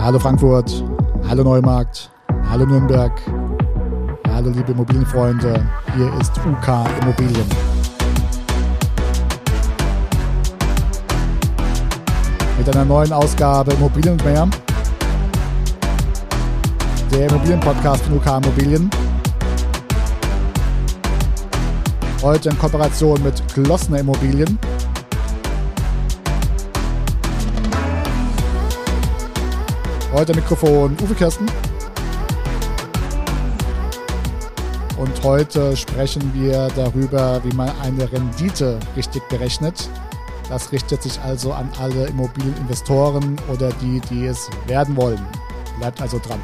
Hallo Frankfurt, hallo Neumarkt, hallo Nürnberg, hallo liebe Immobilienfreunde, hier ist UK Immobilien. Mit einer neuen Ausgabe Immobilien und mehr. Der Immobilienpodcast von UK Immobilien. Heute in Kooperation mit Klossner Immobilien. Heute Mikrofon Uwe Kirsten. Und heute sprechen wir darüber, wie man eine Rendite richtig berechnet. Das richtet sich also an alle Immobilieninvestoren oder die, die es werden wollen. Bleibt also dran.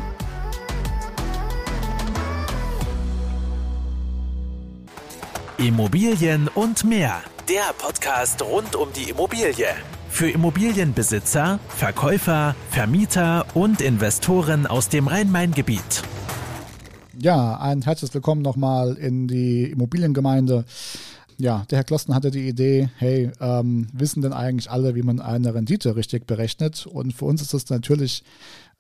Immobilien und mehr. Der Podcast rund um die Immobilie. Für Immobilienbesitzer, Verkäufer, Vermieter und Investoren aus dem Rhein-Main-Gebiet. Ja, ein herzliches Willkommen nochmal in die Immobiliengemeinde. Ja, der Herr Klosten hatte die Idee, hey, ähm, wissen denn eigentlich alle, wie man eine Rendite richtig berechnet? Und für uns ist es natürlich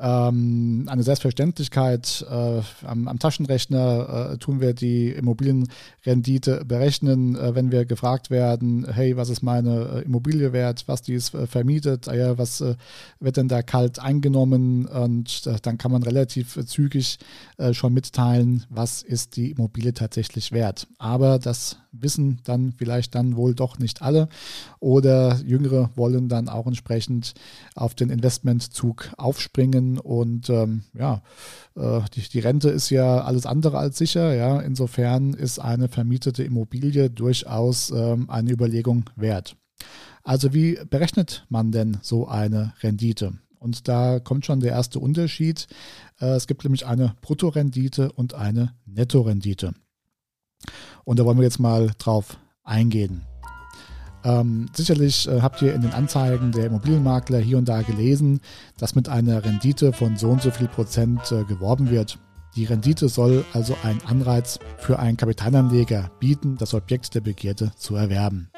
ähm, eine Selbstverständlichkeit. Äh, am, am, Taschenrechner äh, tun wir die Immobilienrendite berechnen, äh, wenn wir gefragt werden, hey, was ist meine äh, Immobilie wert, was die ist äh, vermietet, äh, was wird denn da kalt eingenommen? Und dann kann man relativ zügig schon mitteilen, was ist die Immobilie tatsächlich wert. Aber das wissen dann vielleicht dann wohl doch nicht alle. Oder Jüngere wollen dann auch entsprechend auf den Investmentzug aufspringen und ähm, ja, äh, die, die Rente ist ja alles andere als sicher. Ja, insofern ist eine vermietete Immobilie durchaus ähm, eine Überlegung wert. Also wie berechnet man denn so eine Rendite? Und da kommt schon der erste Unterschied. Äh, es gibt nämlich eine Bruttorendite und eine Nettorendite. Und da wollen wir jetzt mal drauf eingehen. Ähm, sicherlich äh, habt ihr in den Anzeigen der Immobilienmakler hier und da gelesen, dass mit einer Rendite von so und so viel Prozent äh, geworben wird. Die Rendite soll also einen Anreiz für einen Kapitalanleger bieten, das Objekt der Begierde zu erwerben.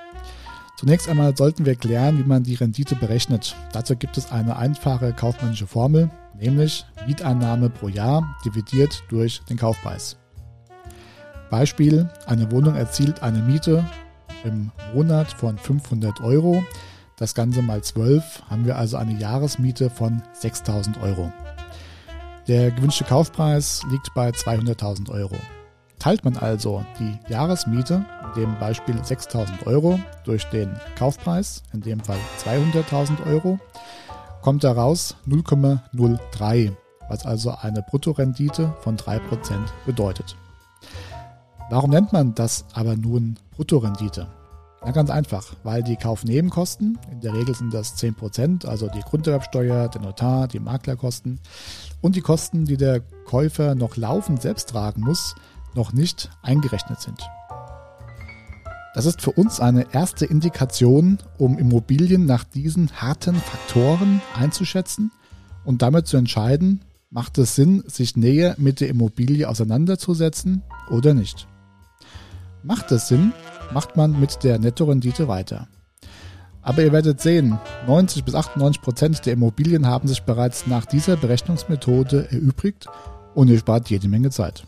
Zunächst einmal sollten wir klären, wie man die Rendite berechnet. Dazu gibt es eine einfache kaufmännische Formel, nämlich Mieteinnahme pro Jahr dividiert durch den Kaufpreis. Beispiel, eine Wohnung erzielt eine Miete im Monat von 500 Euro. Das Ganze mal 12 haben wir also eine Jahresmiete von 6000 Euro. Der gewünschte Kaufpreis liegt bei 200.000 Euro. Teilt man also die Jahresmiete, in dem Beispiel 6000 Euro, durch den Kaufpreis, in dem Fall 200.000 Euro, kommt daraus 0,03, was also eine Bruttorendite von 3% bedeutet. Warum nennt man das aber nun Bruttorendite? Na ganz einfach, weil die Kaufnebenkosten, in der Regel sind das 10%, also die Grunderwerbsteuer, der Notar, die Maklerkosten und die Kosten, die der Käufer noch laufend selbst tragen muss, noch nicht eingerechnet sind. Das ist für uns eine erste Indikation, um Immobilien nach diesen harten Faktoren einzuschätzen und damit zu entscheiden, macht es Sinn, sich näher mit der Immobilie auseinanderzusetzen oder nicht. Macht es Sinn, macht man mit der Nettorendite weiter. Aber ihr werdet sehen, 90 bis 98 Prozent der Immobilien haben sich bereits nach dieser Berechnungsmethode erübrigt und ihr spart jede Menge Zeit.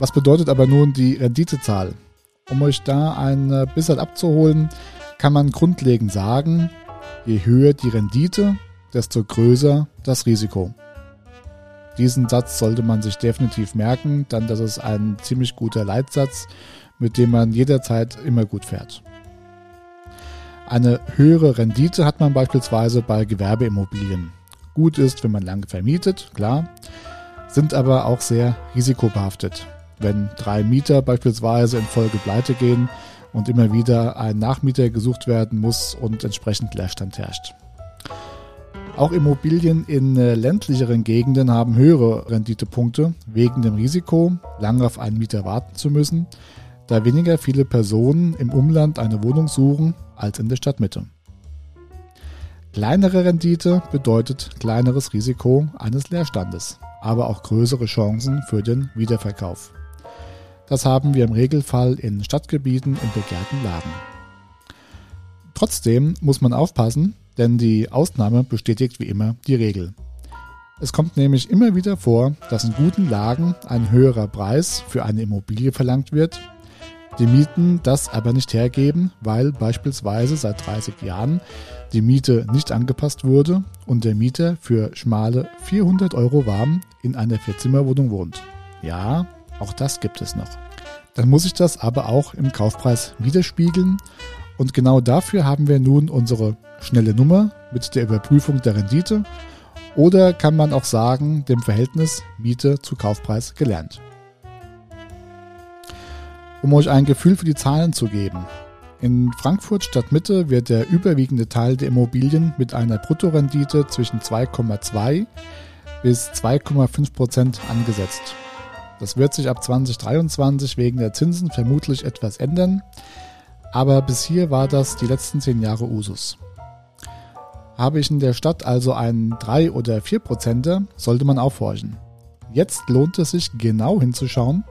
Was bedeutet aber nun die Renditezahl? Um euch da ein bisschen abzuholen, kann man grundlegend sagen, je höher die Rendite, desto größer das Risiko. Diesen Satz sollte man sich definitiv merken, dann das ist ein ziemlich guter Leitsatz, mit dem man jederzeit immer gut fährt. Eine höhere Rendite hat man beispielsweise bei Gewerbeimmobilien. Gut ist, wenn man lange vermietet, klar, sind aber auch sehr risikobehaftet. Wenn drei Mieter beispielsweise in Folge pleite gehen und immer wieder ein Nachmieter gesucht werden muss und entsprechend Leerstand herrscht. Auch Immobilien in äh, ländlicheren Gegenden haben höhere Renditepunkte wegen dem Risiko, lange auf einen Mieter warten zu müssen, da weniger viele Personen im Umland eine Wohnung suchen als in der Stadtmitte. Kleinere Rendite bedeutet kleineres Risiko eines Leerstandes, aber auch größere Chancen für den Wiederverkauf. Das haben wir im Regelfall in Stadtgebieten in begehrten Lagen. Trotzdem muss man aufpassen, denn die Ausnahme bestätigt wie immer die Regel. Es kommt nämlich immer wieder vor, dass in guten Lagen ein höherer Preis für eine Immobilie verlangt wird, die Mieten das aber nicht hergeben, weil beispielsweise seit 30 Jahren die Miete nicht angepasst wurde und der Mieter für schmale 400 Euro warm in einer Vierzimmerwohnung wohnt. Ja, auch das gibt es noch. Dann muss ich das aber auch im Kaufpreis widerspiegeln und genau dafür haben wir nun unsere schnelle Nummer mit der Überprüfung der Rendite oder kann man auch sagen, dem Verhältnis Miete zu Kaufpreis gelernt. Um euch ein Gefühl für die Zahlen zu geben. In Frankfurt Stadtmitte wird der überwiegende Teil der Immobilien mit einer Bruttorendite zwischen 2,2 bis 2,5 Prozent angesetzt. Das wird sich ab 2023 wegen der Zinsen vermutlich etwas ändern, aber bis hier war das die letzten zehn Jahre Usus. Habe ich in der Stadt also einen 3 oder 4 Prozenter, sollte man aufhorchen. Jetzt lohnt es sich genau hinzuschauen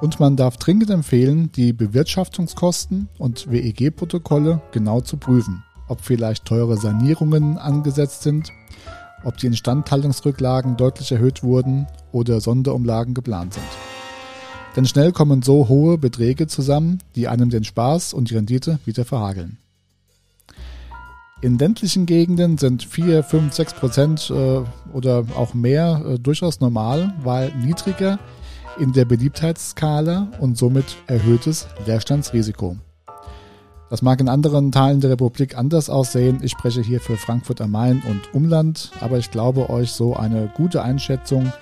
und man darf dringend empfehlen, die Bewirtschaftungskosten und WEG-Protokolle genau zu prüfen, ob vielleicht teure Sanierungen angesetzt sind, ob die Instandhaltungsrücklagen deutlich erhöht wurden oder Sonderumlagen geplant sind. Denn schnell kommen so hohe Beträge zusammen, die einem den Spaß und die Rendite wieder verhageln. In ländlichen Gegenden sind 4, 5, 6 Prozent äh, oder auch mehr äh, durchaus normal, weil niedriger in der Beliebtheitsskala und somit erhöhtes Leerstandsrisiko. Das mag in anderen Teilen der Republik anders aussehen. Ich spreche hier für Frankfurt am Main und Umland, aber ich glaube euch so eine gute Einschätzung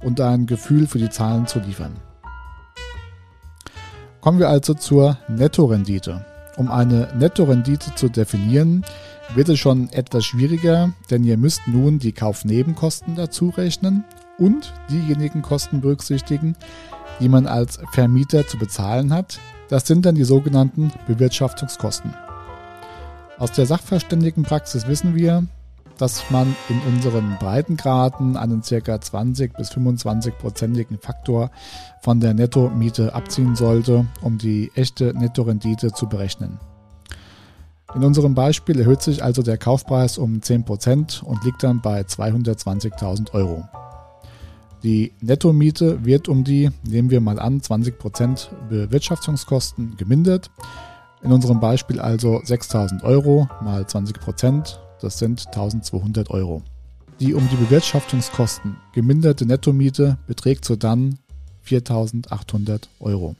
und ein Gefühl für die Zahlen zu liefern. Kommen wir also zur Nettorendite. Um eine Nettorendite zu definieren, wird es schon etwas schwieriger, denn ihr müsst nun die Kaufnebenkosten dazu rechnen und diejenigen Kosten berücksichtigen, die man als Vermieter zu bezahlen hat. Das sind dann die sogenannten Bewirtschaftungskosten. Aus der Sachverständigenpraxis wissen wir, dass man in unseren Breitengraden einen ca. 20 bis 25 prozentigen Faktor von der Nettomiete abziehen sollte, um die echte Nettorendite zu berechnen. In unserem Beispiel erhöht sich also der Kaufpreis um 10% und liegt dann bei 220.000 Euro. Die Nettomiete wird um die, nehmen wir mal an, 20% Bewirtschaftungskosten gemindert. In unserem Beispiel also 6.000 Euro mal 20%, das sind 1.200 Euro. Die um die Bewirtschaftungskosten geminderte Nettomiete beträgt so dann 4.800 Euro.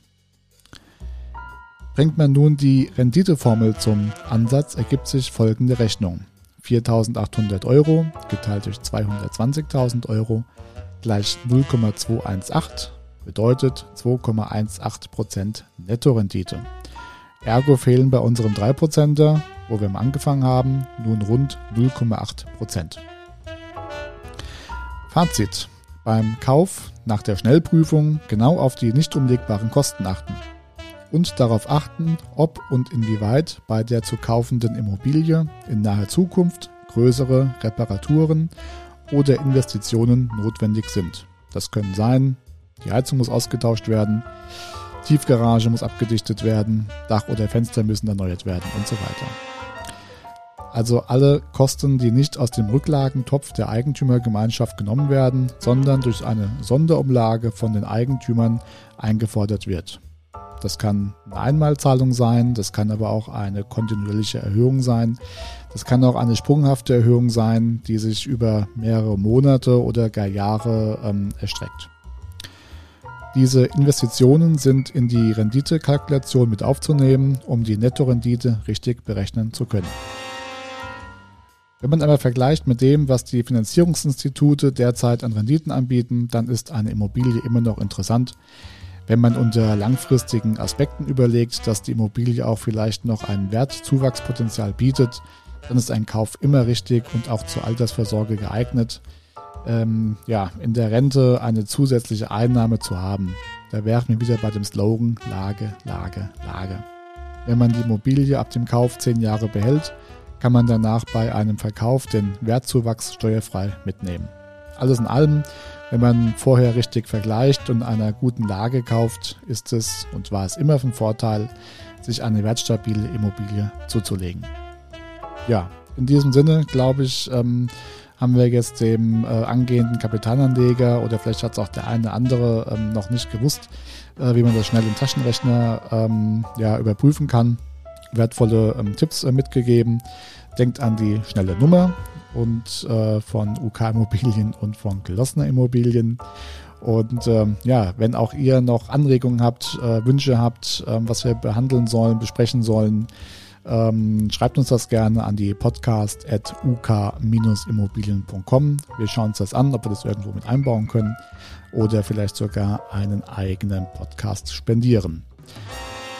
Bringt man nun die Renditeformel zum Ansatz, ergibt sich folgende Rechnung. 4.800 Euro geteilt durch 220.000 Euro gleich 0,218 bedeutet 2,18% Nettorendite. Ergo fehlen bei unserem 3%er, wo wir mal angefangen haben, nun rund 0,8%. Fazit. Beim Kauf nach der Schnellprüfung genau auf die nicht umlegbaren Kosten achten und darauf achten, ob und inwieweit bei der zu kaufenden Immobilie in naher Zukunft größere Reparaturen oder Investitionen notwendig sind. Das können sein, die Heizung muss ausgetauscht werden, Tiefgarage muss abgedichtet werden, Dach oder Fenster müssen erneuert werden und so weiter. Also alle Kosten, die nicht aus dem Rücklagentopf der Eigentümergemeinschaft genommen werden, sondern durch eine Sonderumlage von den Eigentümern eingefordert wird. Das kann eine Einmalzahlung sein, das kann aber auch eine kontinuierliche Erhöhung sein. Das kann auch eine sprunghafte Erhöhung sein, die sich über mehrere Monate oder gar Jahre ähm, erstreckt. Diese Investitionen sind in die Renditekalkulation mit aufzunehmen, um die Nettorendite richtig berechnen zu können. Wenn man aber vergleicht mit dem, was die Finanzierungsinstitute derzeit an Renditen anbieten, dann ist eine Immobilie immer noch interessant, wenn man unter langfristigen Aspekten überlegt, dass die Immobilie auch vielleicht noch ein Wertzuwachspotenzial bietet, dann ist ein Kauf immer richtig und auch zur Altersvorsorge geeignet. Ähm, ja, in der Rente eine zusätzliche Einnahme zu haben. Da wären wir wieder bei dem Slogan Lage, Lage, Lage. Wenn man die Immobilie ab dem Kauf zehn Jahre behält, kann man danach bei einem Verkauf den Wertzuwachs steuerfrei mitnehmen. Alles in allem wenn man vorher richtig vergleicht und einer guten Lage kauft, ist es und war es immer von Vorteil, sich eine wertstabile Immobilie zuzulegen. Ja, in diesem Sinne, glaube ich, ähm, haben wir jetzt dem äh, angehenden Kapitalanleger oder vielleicht hat es auch der eine andere ähm, noch nicht gewusst, äh, wie man das schnell im Taschenrechner ähm, ja, überprüfen kann. Wertvolle ähm, Tipps äh, mitgegeben. Denkt an die schnelle Nummer und äh, von UK Immobilien und von Gelossener Immobilien. Und ähm, ja, wenn auch ihr noch Anregungen habt, äh, Wünsche habt, äh, was wir behandeln sollen, besprechen sollen, ähm, schreibt uns das gerne an die podcast at uk-immobilien.com. Wir schauen uns das an, ob wir das irgendwo mit einbauen können oder vielleicht sogar einen eigenen Podcast spendieren.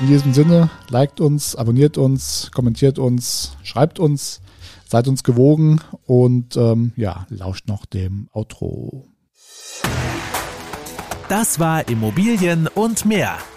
In diesem Sinne, liked uns, abonniert uns, kommentiert uns, schreibt uns, seid uns gewogen und ähm, ja, lauscht noch dem Outro. Das war Immobilien und mehr.